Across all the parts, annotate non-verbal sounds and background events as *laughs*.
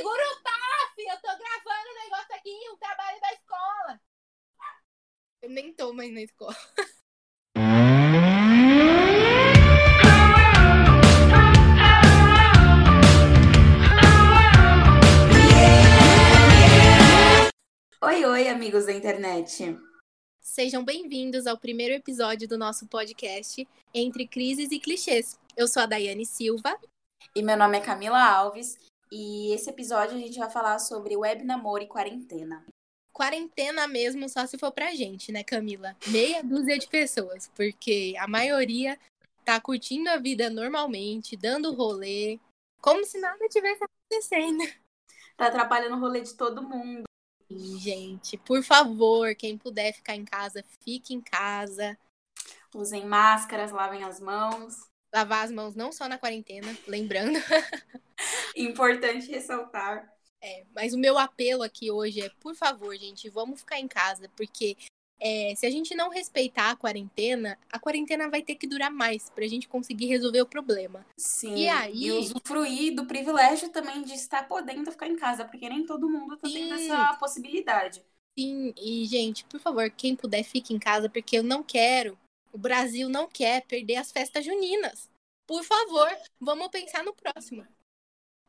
Segura o TAF! Eu tô gravando o negócio aqui, um trabalho da escola. Eu nem tô mais na escola. Oi, oi, amigos da internet. Sejam bem-vindos ao primeiro episódio do nosso podcast Entre Crises e Clichês. Eu sou a Daiane Silva. E meu nome é Camila Alves. E esse episódio a gente vai falar sobre web namoro e quarentena. Quarentena mesmo só se for pra gente, né, Camila? Meia dúzia de pessoas, porque a maioria tá curtindo a vida normalmente, dando rolê, como se nada tivesse acontecendo. Tá atrapalhando o rolê de todo mundo. Gente, por favor, quem puder ficar em casa, fique em casa. Usem máscaras, lavem as mãos. Lavar as mãos não só na quarentena, lembrando. *laughs* *laughs* Importante ressaltar. É, mas o meu apelo aqui hoje é, por favor, gente, vamos ficar em casa, porque é, se a gente não respeitar a quarentena, a quarentena vai ter que durar mais pra gente conseguir resolver o problema. Sim. E aí- E usufruir do privilégio também de estar podendo ficar em casa, porque nem todo mundo tá tendo Sim. essa possibilidade. Sim, e gente, por favor, quem puder, fique em casa, porque eu não quero, o Brasil não quer perder as festas juninas. Por favor, vamos pensar no próximo.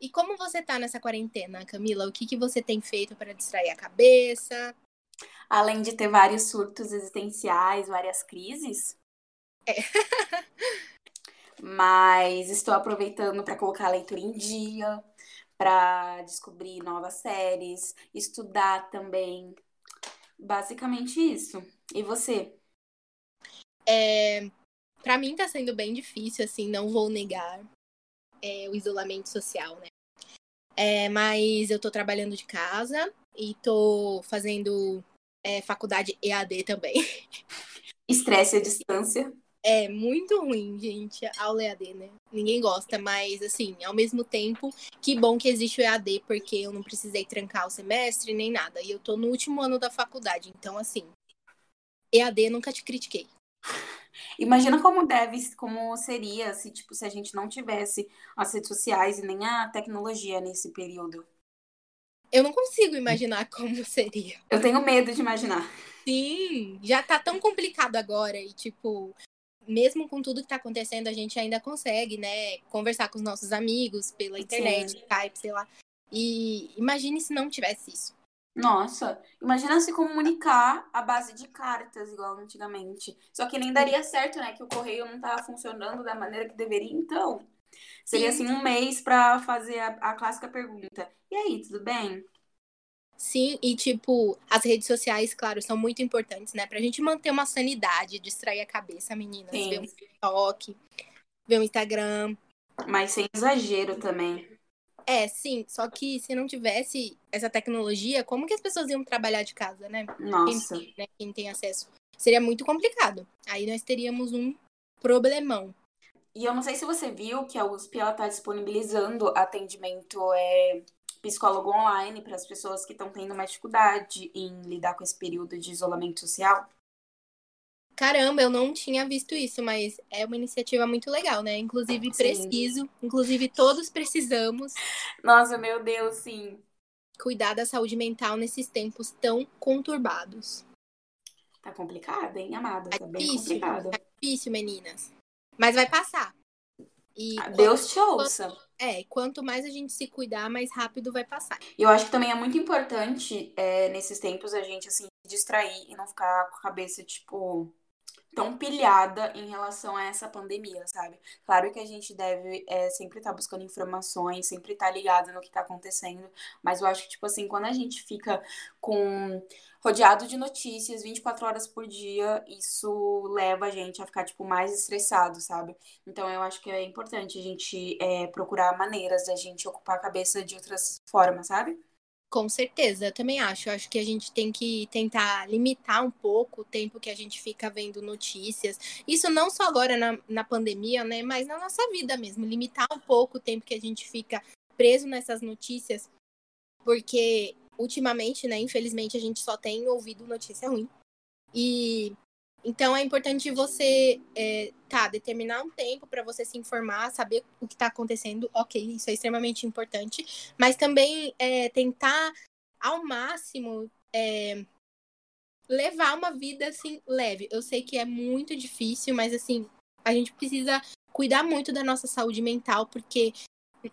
E como você tá nessa quarentena, Camila? O que, que você tem feito para distrair a cabeça? Além de ter vários surtos existenciais, várias crises. É. Mas estou aproveitando para colocar a leitura em dia, para descobrir novas séries, estudar também. Basicamente isso. E você? É, para mim tá sendo bem difícil, assim, não vou negar é, o isolamento social, né? É, mas eu tô trabalhando de casa e tô fazendo é, faculdade EAD também. *laughs* Estresse à distância. É muito ruim, gente, aula EAD, né? Ninguém gosta, mas assim, ao mesmo tempo, que bom que existe o EAD, porque eu não precisei trancar o semestre nem nada. E eu tô no último ano da faculdade, então assim, EAD nunca te critiquei. Imagina como deve, como seria se, tipo, se a gente não tivesse as redes sociais e nem a tecnologia nesse período. Eu não consigo imaginar *laughs* como seria. Eu tenho medo de imaginar. Sim, já tá tão complicado agora e tipo, mesmo com tudo que tá acontecendo, a gente ainda consegue, né, conversar com os nossos amigos pela internet, Sim. Skype, sei lá. E imagine se não tivesse isso. Nossa, imagina se comunicar à base de cartas, igual antigamente. Só que nem daria certo, né? Que o correio não tava funcionando da maneira que deveria, então. Seria Sim. assim um mês pra fazer a, a clássica pergunta. E aí, tudo bem? Sim, e tipo, as redes sociais, claro, são muito importantes, né, pra gente manter uma sanidade, distrair a cabeça, meninas, Sim. ver um TikTok, ver um Instagram. Mas sem exagero também. É, sim, só que se não tivesse essa tecnologia, como que as pessoas iam trabalhar de casa, né? Nossa. quem, né, quem tem acesso. Seria muito complicado. Aí nós teríamos um problemão. E eu não sei se você viu que a USP ela tá disponibilizando atendimento é, psicólogo online para as pessoas que estão tendo mais dificuldade em lidar com esse período de isolamento social. Caramba, eu não tinha visto isso, mas é uma iniciativa muito legal, né? Inclusive, Sim. preciso, inclusive todos precisamos Nossa, meu Deus, sim. cuidar da saúde mental nesses tempos tão conturbados. Tá complicado, hein, amada? Tá bem difícil, complicado. tá difícil, meninas. Mas vai passar. E Ah, Deus te ouça. é, quanto mais a gente se cuidar, mais rápido vai passar. E eu acho que também é muito importante, é, nesses tempos, a gente, assim, se distrair e não ficar com a cabeça, tipo, tão pilhada em relação a essa pandemia, sabe? Claro que a gente deve é, sempre estar buscando informações, sempre estar ligado no que tá acontecendo, mas eu acho que, tipo assim, quando a gente fica com rodeado de notícias 24 horas por dia, isso leva a gente a ficar, tipo, mais estressado, sabe? Então eu acho que é importante a gente é, procurar maneiras da gente ocupar a cabeça de outras formas, sabe? Com certeza, eu também acho. Eu acho que a gente tem que tentar limitar um pouco o tempo que a gente fica vendo notícias. Isso não só agora na, na pandemia, né? Mas na nossa vida mesmo. Limitar um pouco o tempo que a gente fica preso nessas notícias. Porque ultimamente, né, infelizmente, a gente só tem ouvido notícia ruim. E Então é importante você é, tá, determinar um tempo para você se informar, saber o que está acontecendo. Ok, isso é extremamente importante. Mas também é, tentar ao máximo é, levar uma vida assim leve. Eu sei que é muito difícil, mas assim a gente precisa cuidar muito da nossa saúde mental, porque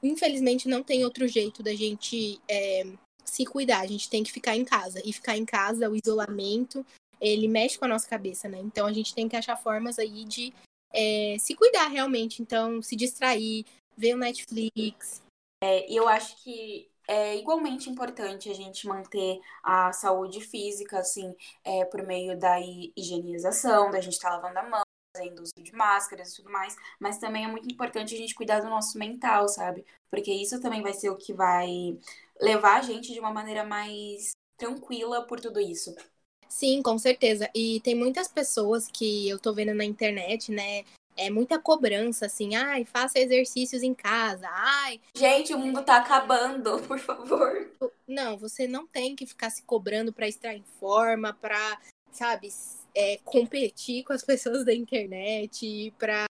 infelizmente não tem outro jeito da gente é, se cuidar. A gente tem que ficar em casa. E ficar em casa, o isolamento, ele mexe com a nossa cabeça, né? Então a gente tem que achar formas aí de é, se cuidar realmente. Então, se distrair, ver o Netflix. É, eu acho que é igualmente importante a gente manter a saúde física, assim, é, por meio da higienização, da gente estar tá lavando a mão, fazendo uso de máscaras e tudo mais, mas também é muito importante a gente cuidar do nosso mental, sabe? Porque isso também vai ser o que vai levar a gente de uma maneira mais tranquila por tudo isso. Sim, com certeza. E tem muitas pessoas que eu tô vendo na internet, né? É muita cobrança, assim, ai, faça exercícios em casa, ai. Gente, o mundo tá acabando, *laughs* por favor. Não, você não tem que ficar se cobrando para estar em forma, pra, sabe, é, competir com as *laughs* pessoas da internet, pra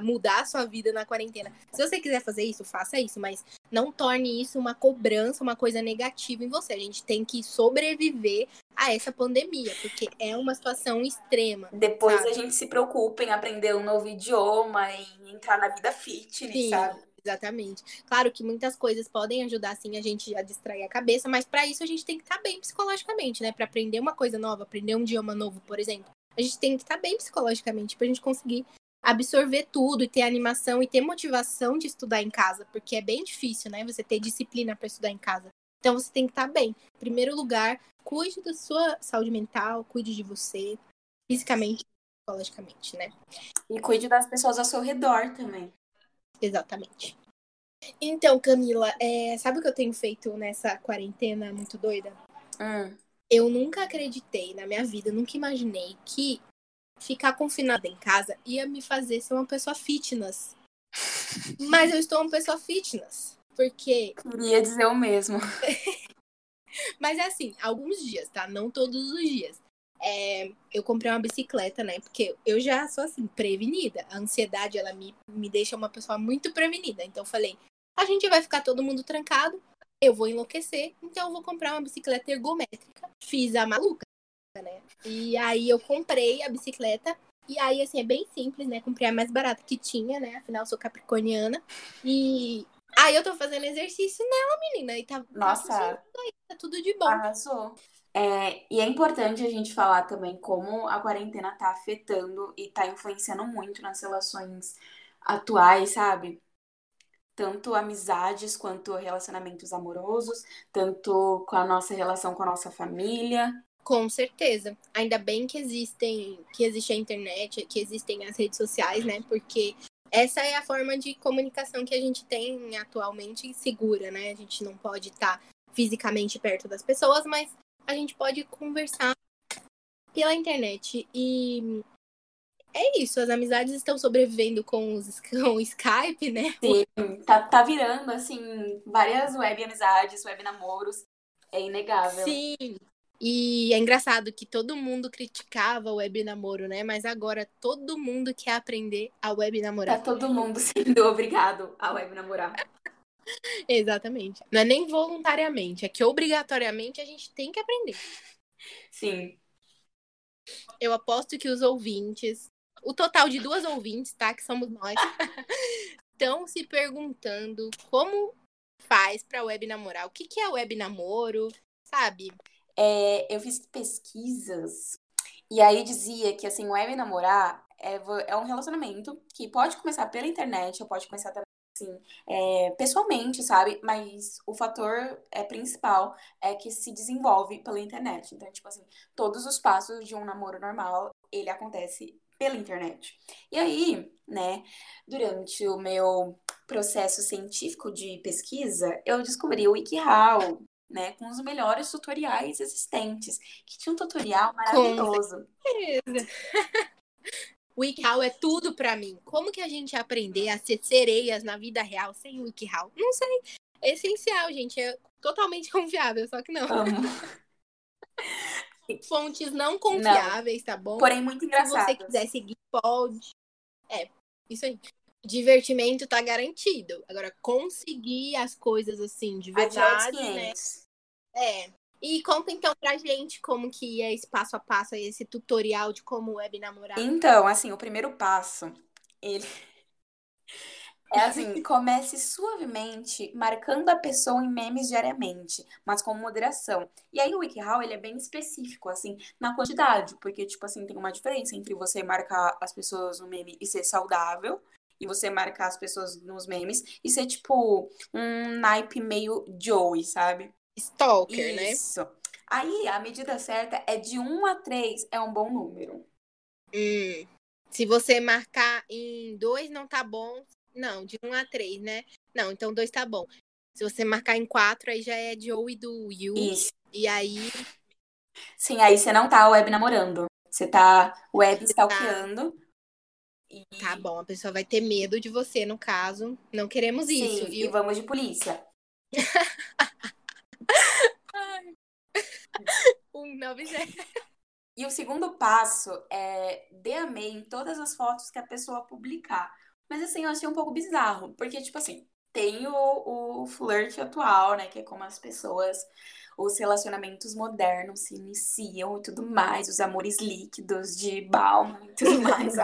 mudar a sua vida na quarentena. Se você quiser fazer isso, faça isso, mas não torne isso uma cobrança, uma coisa negativa em você. A gente tem que sobreviver a essa pandemia, porque é uma situação extrema. Depois sabe? a gente se preocupa em aprender um novo idioma, em entrar na vida fitness, Sim. sabe? Exatamente. Claro que muitas coisas podem ajudar assim a gente a distrair a cabeça, mas para isso a gente tem que estar tá bem psicologicamente, né? Para aprender uma coisa nova, aprender um idioma novo, por exemplo. A gente tem que estar tá bem psicologicamente para a gente conseguir absorver tudo e ter animação e ter motivação de estudar em casa, porque é bem difícil, né? Você ter disciplina para estudar em casa. Então você tem que estar tá bem. Em primeiro lugar, cuide da sua saúde mental, cuide de você, fisicamente e psicologicamente, né? E cuide das pessoas ao seu redor também. Exatamente. Então, Camila, é... sabe o que eu tenho feito nessa quarentena muito doida? Hum. Eu nunca acreditei na minha vida, nunca imaginei que ficar confinada em casa ia me fazer ser uma pessoa fitness. Mas eu estou uma pessoa fitness. Porque. Queria dizer o mesmo. *laughs* Mas é assim, alguns dias, tá? Não todos os dias. É, eu comprei uma bicicleta, né? Porque eu já sou assim, prevenida. A ansiedade, ela me, me deixa uma pessoa muito prevenida. Então eu falei, a gente vai ficar todo mundo trancado, eu vou enlouquecer, então eu vou comprar uma bicicleta ergométrica. Fiz a maluca né? E aí eu comprei a bicicleta. E aí, assim, é bem simples, né? Comprei a mais barata que tinha, né? Afinal, eu sou capricorniana. E aí eu tô fazendo exercício nela, menina. E tá, Nossa. Tá, tá tudo de bom. Arrasou. É, e é importante a gente falar também como a quarentena tá afetando e tá influenciando muito nas relações atuais, sabe? Tanto amizades quanto relacionamentos amorosos, tanto com a nossa relação com a nossa família. Com certeza. Ainda bem que existem, que existe a internet, que existem as redes sociais, né? Porque essa é a forma de comunicação que a gente tem atualmente segura, né? A gente não pode estar fisicamente perto das pessoas, mas a gente pode conversar pela internet. E é isso, as amizades estão sobrevivendo com, os, *laughs* com o Skype, né? Sim, tá, tá virando, assim, várias web amizades, web namoros. É inegável. Sim, e é engraçado que todo mundo criticava o web namoro, né? Mas agora todo mundo quer aprender a web namorar. Tá todo mundo *laughs* sendo obrigado a web namorar. Exatamente. Não é nem voluntariamente, é que obrigatoriamente a gente tem que aprender. Sim. Eu aposto que os ouvintes, o total de duas ouvintes, tá? Que somos nós, *laughs* estão se perguntando como faz para web namorar. O que, que é web namoro, sabe? É, eu fiz pesquisas e aí dizia que, assim, web namorar é, é um relacionamento que pode começar pela internet, ou pode começar também, assim, é, pessoalmente, sabe? Mas o fator é, principal é que se desenvolve pela internet. Então, tipo assim, todos os passos de um namoro normal, ele acontece pela internet. E aí, né, durante o meu processo científico de pesquisa, eu descobri o WikiHow, né, com os melhores tutoriais existentes, que tinha um tutorial maravilhoso. O *laughs* WikiHow é tudo para mim. Como que a gente aprender a ser sereias na vida real sem o WikiHow? Não sei. É essencial, gente. É totalmente *laughs* confiável, só que não. *laughs* Fontes não confiáveis, tá bom? Porém, muito Se engraçado. você quiser seguir, pode. É, isso aí. Divertimento tá garantido. Agora, conseguir as coisas assim, de verdade, né? É. E conta então pra gente como que é esse passo a passo, esse tutorial de como web namorar. Então, assim, o primeiro passo, ele *laughs* é assim, comece suavemente marcando a pessoa em memes diariamente, mas com moderação. E aí o WikiHow, ele é bem específico, assim, na quantidade, porque, tipo assim, tem uma diferença entre você marcar as pessoas no meme e ser saudável, e você marcar as pessoas nos memes e ser, tipo, um naipe meio Joey, sabe? Stalker, né? Isso. Aí, a medida certa é de 1 a 3, é um bom número. Hum. Se você marcar em dois não tá bom. Não, de um a três, né? Não, então dois tá bom. Se você marcar em quatro, aí já é Joe e do Yu. Isso. E aí, Sim, aí você não tá web namorando. Você tá web Você tá- stalkeando. E... tá bom, a pessoa vai ter medo de você, no caso. Não queremos isso, Sim, e viu? vamos de polícia. *laughs* Um, nove, zero. E o segundo passo é dê amei em todas as fotos que a pessoa publicar. Mas assim, eu achei um pouco bizarro, porque, tipo assim, tem o, o flirt atual, né? Que é como as pessoas, os relacionamentos modernos se iniciam e tudo mais, os amores líquidos de Balma e tudo *laughs* mais?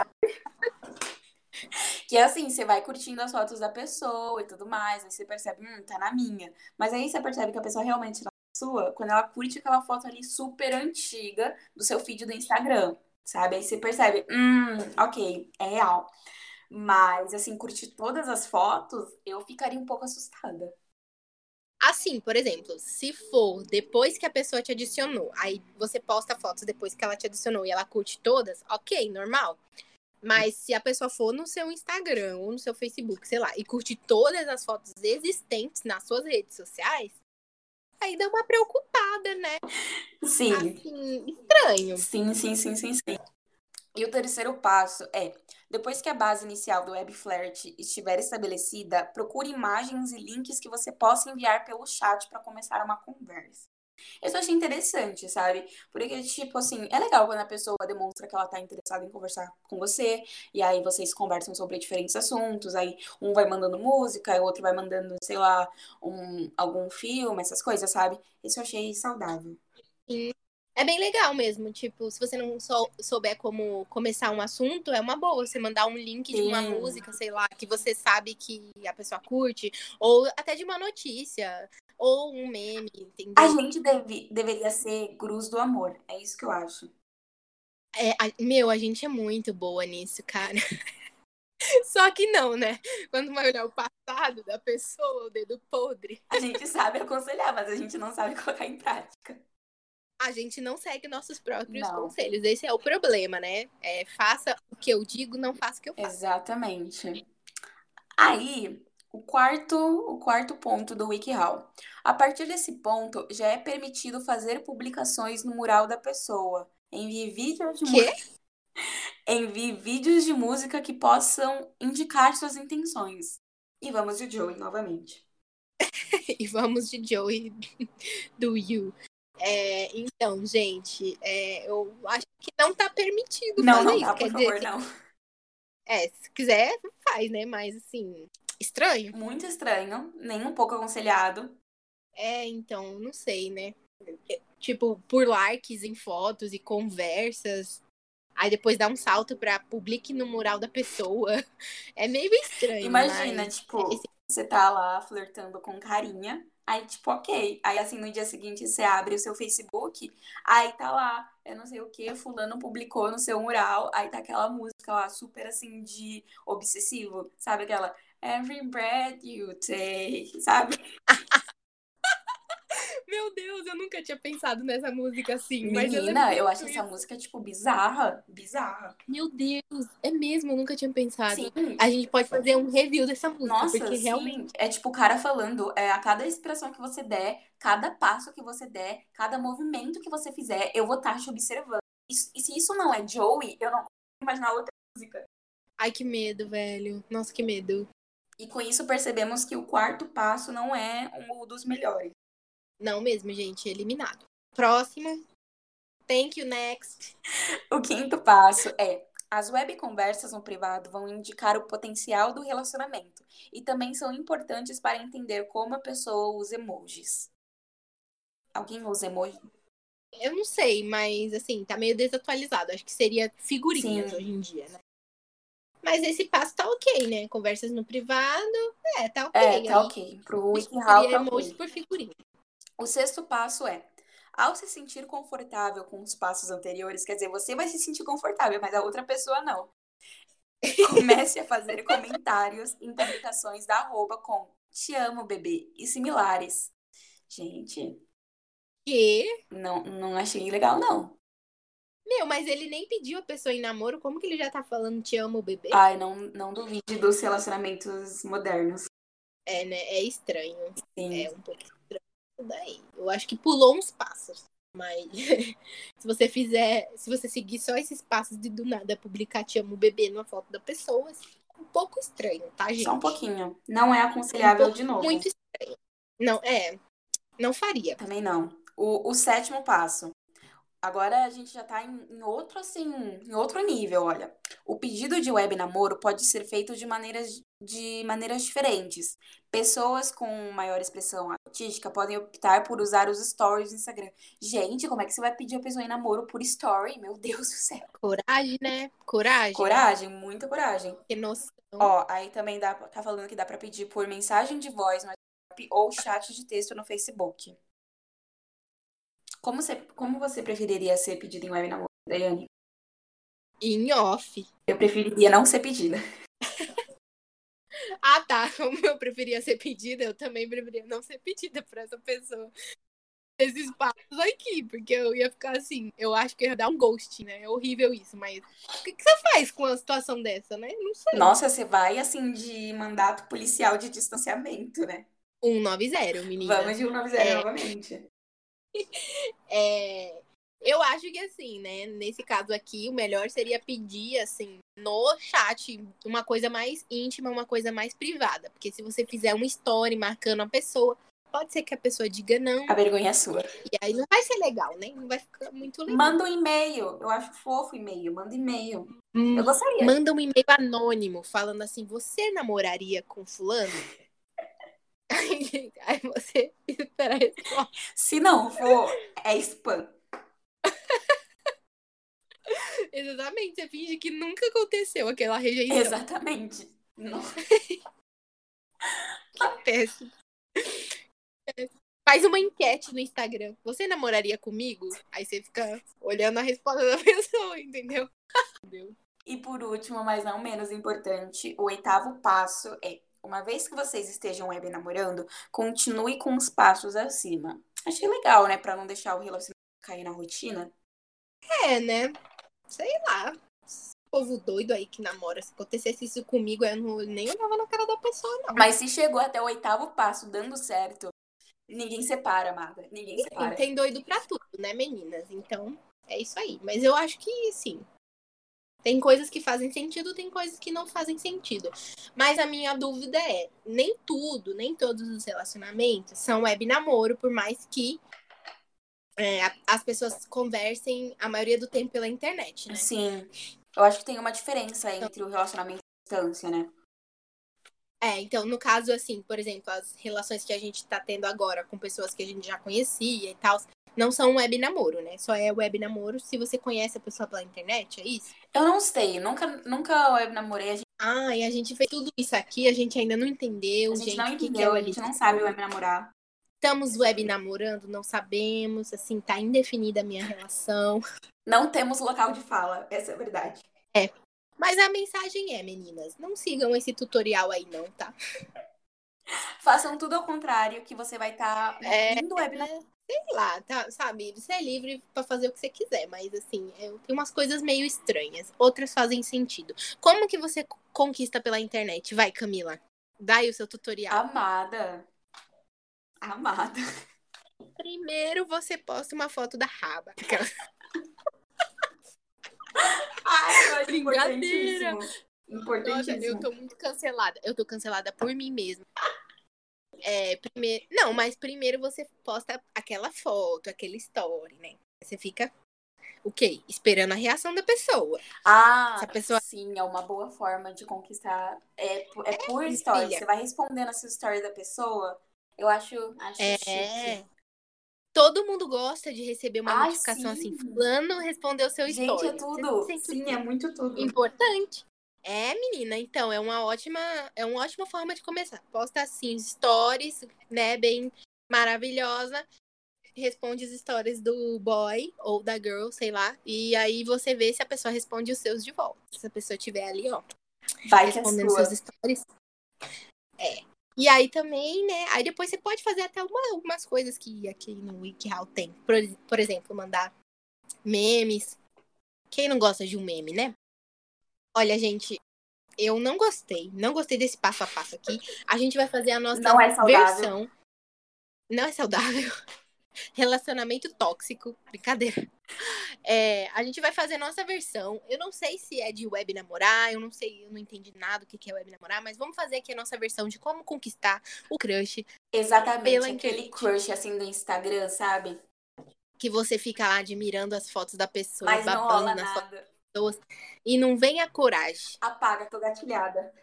Que assim, você vai curtindo as fotos da pessoa e tudo mais, aí você percebe, hum, tá na minha. Mas aí você percebe que a pessoa realmente tá na sua quando ela curte aquela foto ali super antiga do seu feed do Instagram, sabe? Aí você percebe, hum, ok, é real. Mas, assim, curtir todas as fotos, eu ficaria um pouco assustada. Assim, por exemplo, se for depois que a pessoa te adicionou, aí você posta fotos depois que ela te adicionou e ela curte todas, ok, normal. Mas se a pessoa for no seu Instagram ou no seu Facebook, sei lá, e curte todas as fotos existentes nas suas redes sociais, aí dá uma preocupada, né? Sim. Assim, estranho. Sim, sim, sim, sim, sim. E o terceiro passo é, depois que a base inicial do Web Flirt estiver estabelecida, procure imagens e links que você possa enviar pelo chat para começar uma conversa. Isso eu achei interessante, sabe? Porque, tipo assim, é legal quando a pessoa demonstra que ela tá interessada em conversar com você, e aí vocês conversam sobre diferentes assuntos, aí um vai mandando música, o outro vai mandando, sei lá, um, algum filme, essas coisas, sabe? Isso eu achei saudável. É bem legal mesmo. Tipo, se você não sou- souber como começar um assunto, é uma boa você mandar um link de uma Sim. música, sei lá, que você sabe que a pessoa curte, ou até de uma notícia, ou um meme, entendeu? A gente deve, deveria ser gurus do amor, é isso que eu acho. É, a- meu, a gente é muito boa nisso, cara. *laughs* Só que não, né? Quando vai olhar o passado da pessoa, o dedo podre, A gente sabe aconselhar, mas a gente não sabe *laughs* colocar em prática. a gente não segue nossos próprios Não. conselhos. Esse é o problema, né? É, faça o que eu digo, não faça o que eu faço. Exatamente. Aí, o quarto, o quarto ponto do WikiHow. A partir desse ponto, já é permitido fazer publicações no mural da pessoa. Envie vídeos de, Quê? *laughs* Envie vídeos de música que possam indicar suas intenções. E vamos de Joey novamente. *laughs* e vamos de Joey *laughs* do You. É, então, gente, é, eu acho que não tá permitido Não, fazer não isso. tá, Quer por dizer, favor, assim, não. é, se quiser, faz, né? Mas assim, estranho. Muito estranho, nem um pouco aconselhado. É, então, não sei, né? É, Tipo, por likes em fotos e conversas. Aí depois dá um salto pra publique no mural da pessoa. *laughs* É meio estranho. Imagina, mas tipo, esse- você tá lá flertando com carinha, aí, tipo, ok. Aí, assim, no dia seguinte, você abre o seu Facebook, aí tá lá, eu não sei o que, fulano publicou no seu mural, aí tá aquela música lá, super, assim, de obsessivo, sabe? Aquela Every breath you take, sabe? *laughs* Meu Deus, eu nunca tinha pensado nessa música assim. eu Menina, lembro eu acho essa música, tipo, bizarra, bizarra. Meu Deus, é mesmo, eu nunca tinha pensado. Sim, A gente pode fazer um review dessa música, Nossa, porque sim. realmente É tipo o cara falando, é, a cada expressão que você der, cada passo que você der, cada movimento que você fizer, eu vou estar te observando. Isso- e se isso não é Joey, eu não consigo imaginar outra música. Ai, que medo, velho. Nossa, que medo. E com isso percebemos que o quarto passo não é um dos melhores. Não mesmo, gente, eliminado. Próximo Thank you, next. *laughs* O quinto passo é: as web conversas no privado vão indicar o potencial do relacionamento e também são importantes para entender como a pessoa usa emojis. Alguém usa emoji? Eu não sei, mas assim, tá meio desatualizado. Acho que seria figurinhas Sim. hoje em dia, né? Mas esse passo tá ok, né? Conversas no privado, é, tá ok. É, tá ok. Pro WikiHow tá emojis ok. por figurinha. O sexto passo é: ao se sentir confortável com os passos anteriores, quer dizer, você vai se sentir confortável, mas a outra pessoa não. Comece a fazer *laughs* comentários em publicações da arroba com te amo, bebê e similares. Gente, Que? não, não achei legal, não. Meu, mas ele nem pediu a pessoa em namoro, como que ele já tá falando te amo, bebê? Ai, não, não duvide dos relacionamentos modernos. É, né? É estranho. Sim. É um pouco estranho isso daí. Eu acho que pulou uns passos. Mas *laughs* se você fizer, se você seguir só esses passos de do nada publicar te amo bebê numa foto da pessoa, assim, é um pouco estranho, tá, gente? Só um pouquinho. Não é aconselhável Um pouco- de novo. Muito estranho. Não, é. Não faria. Também não. O, o sétimo passo. Agora a gente já tá em, em outro, assim, em outro nível, olha. O pedido de web namoro pode ser feito de maneiras, de maneiras diferentes. Pessoas com maior expressão artística podem optar por usar os stories do Instagram. Gente, como é que você vai pedir a pessoa em namoro por story? Meu Deus do céu. Coragem, né? Coragem. Coragem, muita coragem. Que noção. Ó, aí também dá, tá falando que dá pra pedir por mensagem de voz no WhatsApp ou chat de texto no Facebook. Como você, como você preferiria ser pedido em web namoro, Daiane? Em off. Eu preferiria não ser pedida. *laughs* Ah, tá. *laughs* Como eu preferia ser pedida, eu também preferia não ser pedida por essa pessoa. Esses passos aqui, porque eu ia ficar assim. Eu acho que eu ia dar um ghost, né? É horrível isso, mas o que, que você faz com uma situação dessa, né? Não sei. Nossa, você vai assim de mandato policial de distanciamento, né? 190, menina. Vamos de 190 É. novamente. *laughs* É, eu acho que assim, né? Nesse caso aqui, o melhor seria pedir, assim, no chat, uma coisa mais íntima, uma coisa mais privada. Porque se você fizer uma story marcando a pessoa, pode ser que a pessoa diga não. A vergonha é sua. E aí não vai ser legal, né? Não vai ficar muito legal. Manda um e-mail. Eu acho fofo e-mail. Manda e-mail. Hum, Eu gostaria. Manda um e-mail anônimo falando assim: você namoraria com fulano? *laughs* Aí, você *laughs* espera a resposta. Se não for, é spam. *laughs* Exatamente, você finge que nunca aconteceu aquela rejeição. Exatamente. Não. Péssimo. Faz uma enquete no Instagram. Você namoraria comigo? Aí você fica olhando a resposta da pessoa, entendeu? E por último, mas não menos importante, o oitavo passo é: uma vez que vocês estejam web namorando, continue com os passos acima. Achei legal, né? Pra não deixar o relacionamento cair na rotina. É, né? Sei lá. Esse povo doido aí que namora. Se acontecesse isso comigo, eu não, nem olhava na cara da pessoa, não. Mas se chegou até o oitavo passo dando certo, ninguém separa, amada. Ninguém separa. tem doido pra tudo, né, meninas? Então, é isso aí. Mas eu acho que, sim. Tem coisas que fazem sentido, tem coisas que não fazem sentido. Mas a minha dúvida é: nem tudo, nem todos os relacionamentos são web namoro, por mais que é, as pessoas conversem a maioria do tempo pela internet, né? Sim. Eu acho que tem uma diferença entre o relacionamento e a distância, né? É, então, no caso, assim, por exemplo, as relações que a gente tá tendo agora com pessoas que a gente já conhecia e tal, não são web namoro, né? Só é web namoro se você conhece a pessoa pela internet, é isso? Eu não sei, nunca, nunca web namorei, a gente, Ah, e a gente fez tudo isso aqui, a gente ainda não entendeu, a gente gente, não o que é entendeu, a gente não sabe web namorar. Estamos web namorando, não sabemos, assim, tá indefinida a minha relação. Não temos local de fala, essa é a verdade. Mas a mensagem é, meninas, não sigam esse tutorial aí não, tá? Façam tudo ao contrário, que você vai estar É, indo web namorar. Sei lá, tá, sabe? Você é livre pra fazer o que você quiser, mas assim, é, tem umas coisas meio estranhas, outras fazem sentido. Como que você conquista pela internet? Vai, Camila. Dá aí o seu tutorial. Amada. Amada. Primeiro você posta uma foto da raba. Ai, eu acho Brincadeira. importantíssimo. Nossa, eu tô muito cancelada. Eu tô cancelada por mim mesma. É, primeiro. Não, mas primeiro você posta aquela foto, aquele story, né? Você fica o quê? Esperando a reação da pessoa. Ah, Se a pessoa- sim, é uma boa forma de conquistar. É, por- é por filha. Você vai respondendo essa story da pessoa. Eu acho, acho É. chique. Todo mundo gosta de receber uma Ai, notificação sim. assim, fulano respondeu seu Gente, story. é tudo. se Sim, é muito tudo. importante. É, menina, então é uma ótima, é uma ótima forma de começar. Posta assim stories, né, bem maravilhosa. Responde as stories do boy ou da girl, sei lá, e aí você vê se a pessoa responde os seus de volta. Se a pessoa tiver ali, ó, Vai é respondendo sua. seus stories. É. E aí também, né? Aí depois você pode fazer até uma, algumas coisas que aqui no WikiHow tem. Por, por exemplo, mandar memes. Quem não gosta de um meme, né? Olha, gente, eu não gostei. Não gostei desse passo a passo aqui. A gente vai fazer a nossa Não é versão. Não é saudável. *laughs* Relacionamento tóxico. Brincadeira. É, a gente vai fazer a nossa versão. Eu não sei se é de web namorar, eu não sei, eu não entendi nada do que é web namorar, mas vamos fazer aqui a nossa versão de como conquistar o crush, Exatamente. Aquele internet. crush assim do Instagram, sabe? que você fica lá admirando as fotos da pessoa, Mas não babando rola nas fotos pessoas, e não vem a coragem. Apaga, tô gatilhada.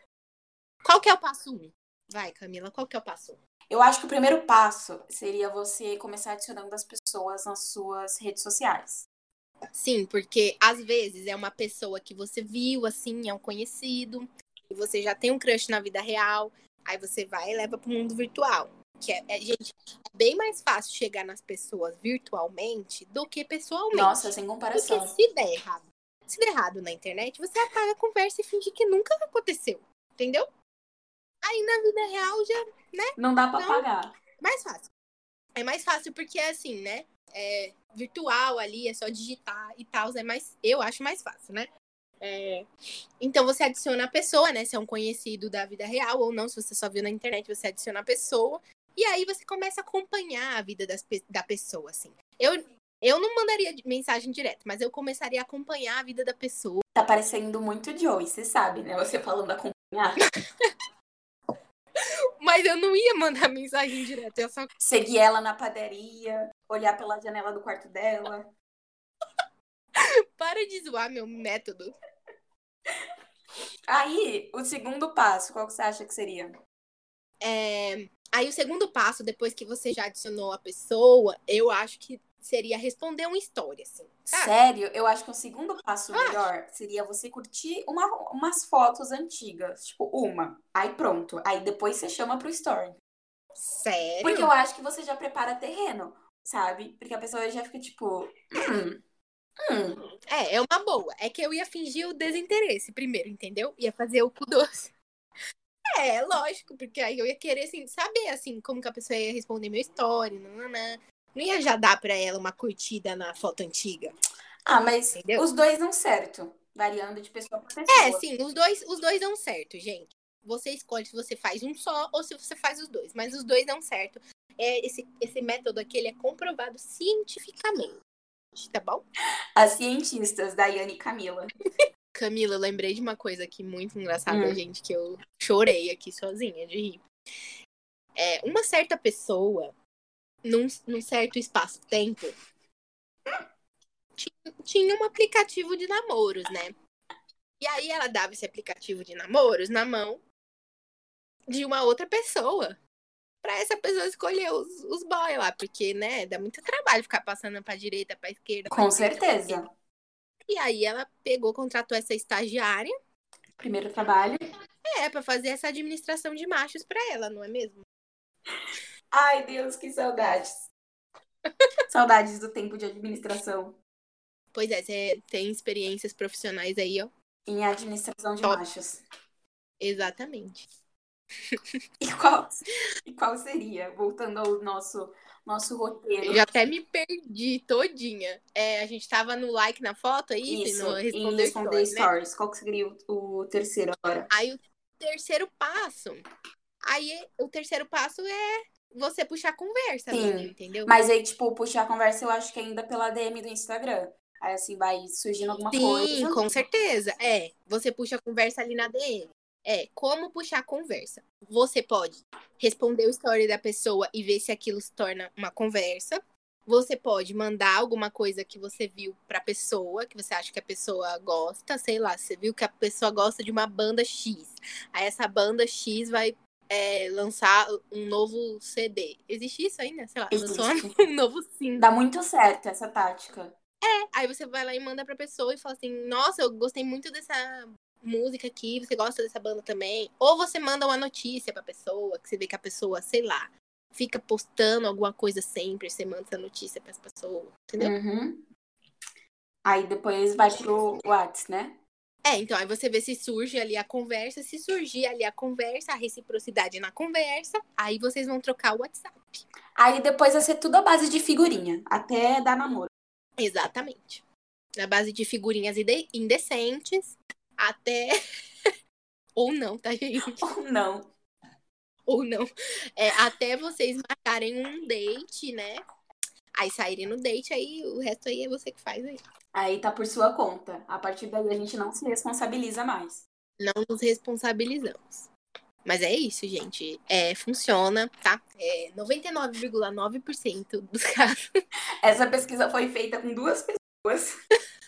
Qual que é o passo um? Vai, Camila, qual que é o passo um? Eu acho que o primeiro passo seria você começar adicionando as pessoas nas suas redes sociais. Sim, porque às vezes é uma pessoa que você viu, assim, é um conhecido, e você já tem um crush na vida real, aí você vai e leva pro mundo virtual. Que é, é- gente, é bem mais fácil chegar nas pessoas virtualmente do que pessoalmente. Nossa, sem porque comparação. se der errado, se der errado na internet, você apaga a conversa e finge que nunca aconteceu. Entendeu? Aí na vida real já Não dá pra Não. apagar. mais fácil. É mais fácil porque é assim, né? É virtual ali, é só digitar e tal. É mais, eu acho mais fácil, né? É, então você adiciona a pessoa, né? Se é um conhecido da vida real ou não, se você só viu na internet, você adiciona a pessoa. E aí você começa a acompanhar a vida das, da pessoa, assim. Eu, eu não mandaria mensagem direta, mas eu começaria a acompanhar a vida da pessoa. Tá parecendo muito Joey, você sabe, né? Você falando acompanhar. *laughs* Mas eu não ia mandar mensagem direta, eu só Seguir ela na padaria, olhar pela janela do quarto dela. *laughs* para de zoar meu método. Aí, o segundo passo, qual que você acha que seria? É, Aí o segundo passo, depois que você já adicionou a pessoa, eu acho que seria responder uma história, assim. Sabe? Sério, eu acho que o segundo passo Ah. melhor seria você curtir uma, umas fotos antigas. Tipo, uma. Aí pronto. Aí depois você chama pro story. Sério? Porque eu acho que você já prepara terreno, sabe? Porque a pessoa já fica tipo. Hum, hum. É, é uma boa. É que eu ia fingir o desinteresse primeiro, entendeu? Ia fazer o cu doce. *laughs* É, lógico, porque aí eu ia querer, assim, saber, assim, como que a pessoa ia responder meu story, nananã. Não ia já dar pra ela uma curtida na foto antiga, Ah, mas entendeu? os dois dão certo. Variando de pessoa pra pessoa. É, sim, os dois, os dois dão certo, gente. Você escolhe se você faz um só ou se você faz os dois, mas os dois dão certo. É, esse, esse método aqui ele é comprovado cientificamente, tá bom? As cientistas, Daiane e Camila. *laughs* Camila, eu lembrei de uma coisa aqui muito engraçada, Hum. gente, que eu chorei aqui sozinha de rir. É, uma certa pessoa, num, num certo espaço-tempo, tinha, tinha um aplicativo de namoros, né? E aí ela dava esse aplicativo de namoros na mão de uma outra pessoa. Pra essa pessoa escolher os, os boy lá, porque, né, dá muito trabalho ficar passando pra direita, pra esquerda. pra Com direita, certeza. E aí ela pegou, contratou essa estagiária Primeiro trabalho. é, pra fazer essa administração de machos pra ela, não é mesmo? Ai, Deus, que saudades. saudades do tempo de administração. Pois é, você tem experiências profissionais aí, ó. Em administração de Top. machos. Exatamente. *laughs* E qual, e qual seria? Voltando ao nosso, nosso roteiro. Eu já até me perdi todinha. É, a gente tava no like na foto, é isso? No responder, responder story, né? stories. Qual que seria o, o terceiro agora? Aí o terceiro passo. Aí o terceiro passo é você puxar conversa, Sim, entendeu? Mas aí, tipo, puxar a conversa, eu acho que ainda pela DM do Instagram. Aí, assim, vai surgindo alguma Sim, coisa. com certeza. É, você puxa a conversa ali na DM. É, como puxar a conversa? Você pode responder o story da pessoa e ver se aquilo se torna uma conversa. Você pode mandar alguma coisa que você viu pra pessoa, que você acha que a pessoa gosta, sei lá, você viu que a pessoa gosta de uma banda X. Aí essa banda X vai é, lançar um novo CD. Existe isso ainda? Sei lá, lançou *laughs* um novo single. Dá muito certo essa tática. Aí você vai lá e manda pra pessoa e fala assim: Nossa, eu gostei muito dessa música aqui, você gosta dessa banda também? Ou você manda uma notícia pra pessoa, que você vê que a pessoa, sei lá, fica postando alguma coisa sempre, você manda essa notícia pras pessoas, entendeu? Uhum. Aí depois vai pro Whats, né? É, então aí você vê se surge ali a conversa, se surgir ali a conversa, a reciprocidade na conversa, aí vocês vão trocar o WhatsApp. Aí depois vai ser tudo à base de figurinha, até dar namoro. Exatamente. Na base de figurinhas inde- indecentes, até. *laughs* Ou não, tá, gente? Ou não. Ou não. É, até vocês marcarem um date, né? Aí saírem no date, aí o resto aí é você que faz aí. Aí tá por sua conta. A partir daí a gente não se responsabiliza mais. Não nos responsabilizamos. Mas é isso, gente. É, funciona, tá? É 99,9% dos *laughs* casos. Essa pesquisa foi feita com duas pessoas. *laughs*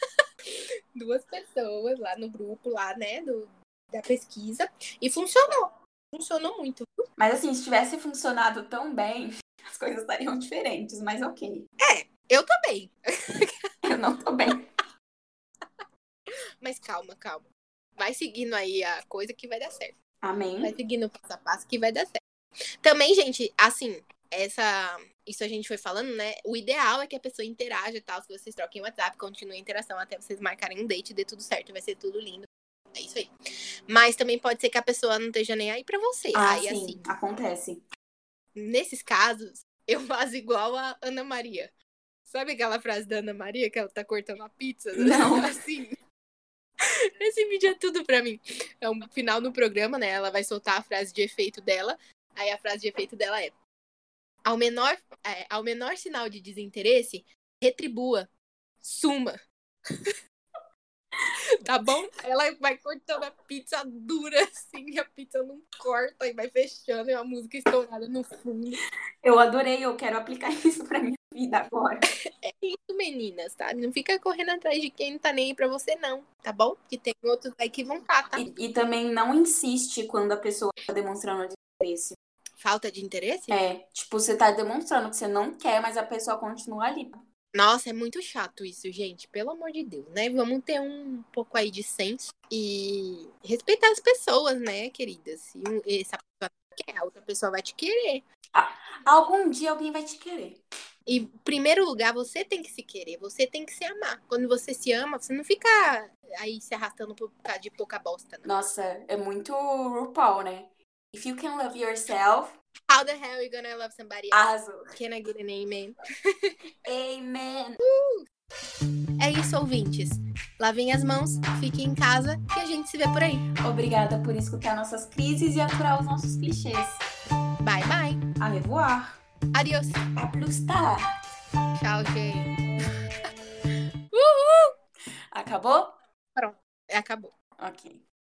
Duas pessoas lá no grupo, lá, né? Do, da pesquisa. E funcionou. Funcionou muito. Mas assim, se tivesse funcionado tão bem, *laughs* as coisas estariam diferentes, mas ok. Eu também. *laughs* Eu não tô bem. Mas calma, calma. Vai seguindo aí a coisa que vai dar certo. Amém. Vai seguindo passo a passo que vai dar certo. Também, gente, assim, essa. Isso a gente foi falando, né? O ideal é que a pessoa interaja e tal, que vocês troquem o WhatsApp, continuem a interação até vocês marcarem um date e dê tudo certo, vai ser tudo lindo. É isso aí. Mas também pode ser que a pessoa não esteja nem aí pra você. Ah, aí, sim, assim, acontece. nesses casos, eu faço igual a Ana Maria. Sabe aquela frase da Ana Maria que ela tá cortando a pizza? *laughs* Não. *laughs* Assim. Esse vídeo é tudo pra mim. É um final no programa, né? Ela vai soltar a frase de efeito dela. Aí a frase de efeito dela é: ao menor, é, ao menor sinal de desinteresse, retribua, suma. *laughs* tá bom? Ela vai cortando a pizza dura assim, a pizza não corta e vai fechando e uma música estourada no fundo. Eu adorei, eu quero aplicar *laughs* isso pra minha vida agora. É isso, meninas, tá? Não fica correndo atrás de quem não tá nem aí pra você, não, tá bom? Porque tem outros aí que vão tá, tá? E, e também não insiste quando a pessoa tá demonstrando desinteresse. Falta de interesse? É, tipo, você tá demonstrando que você não quer, mas a pessoa continua ali. Nossa, é muito chato isso, gente. Pelo amor de Deus, né? Vamos ter um pouco aí de senso e respeitar as pessoas, né, queridas? Se um- essa pessoa quer, a outra pessoa vai te querer. Algum dia alguém vai te querer. E, em primeiro lugar, você tem que se querer, você tem que se amar. Quando você se ama, você não fica aí se arrastando por causa de pouca bosta, não. Nossa, é muito RuPaul, né? If you can love yourself, How the hell are you gonna love somebody else? arrasou. Can I get an amen? *laughs* Amen. É isso, ouvintes. Lavem as mãos, fiquem em casa e a gente se vê por aí. Obrigada por escutar nossas crises e aturar os nossos clichês. Bye, bye. A revoar. Adiós. A plus tá. Tchau, gente. *laughs* Acabou? Acabou. Ok.